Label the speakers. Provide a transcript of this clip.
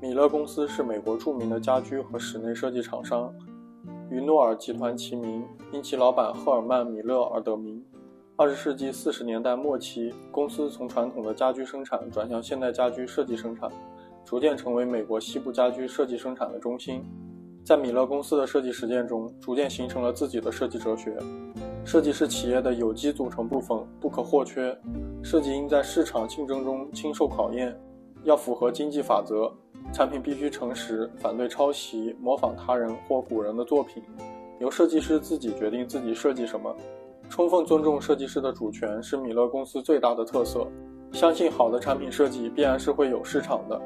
Speaker 1: 米勒公司是美国著名的家居和室内设计厂商，与诺尔集团齐名，因其老板赫尔曼·米勒而得名。二十世纪四十年代末期，公司从传统的家居生产转向现代家居设计生产，逐渐成为美国西部家居设计生产的中心。在米勒公司的设计实践中，逐渐形成了自己的设计哲学。设计是企业的有机组成部分，不可或缺。设计应在市场竞争中经受考验，要符合经济法则。产品必须诚实，反对抄袭、模仿他人或古人的作品。由设计师自己决定自己设计什么。充分尊重设计师的主权是米勒公司最大的特色。相信好的产品设计必然是会有市场的。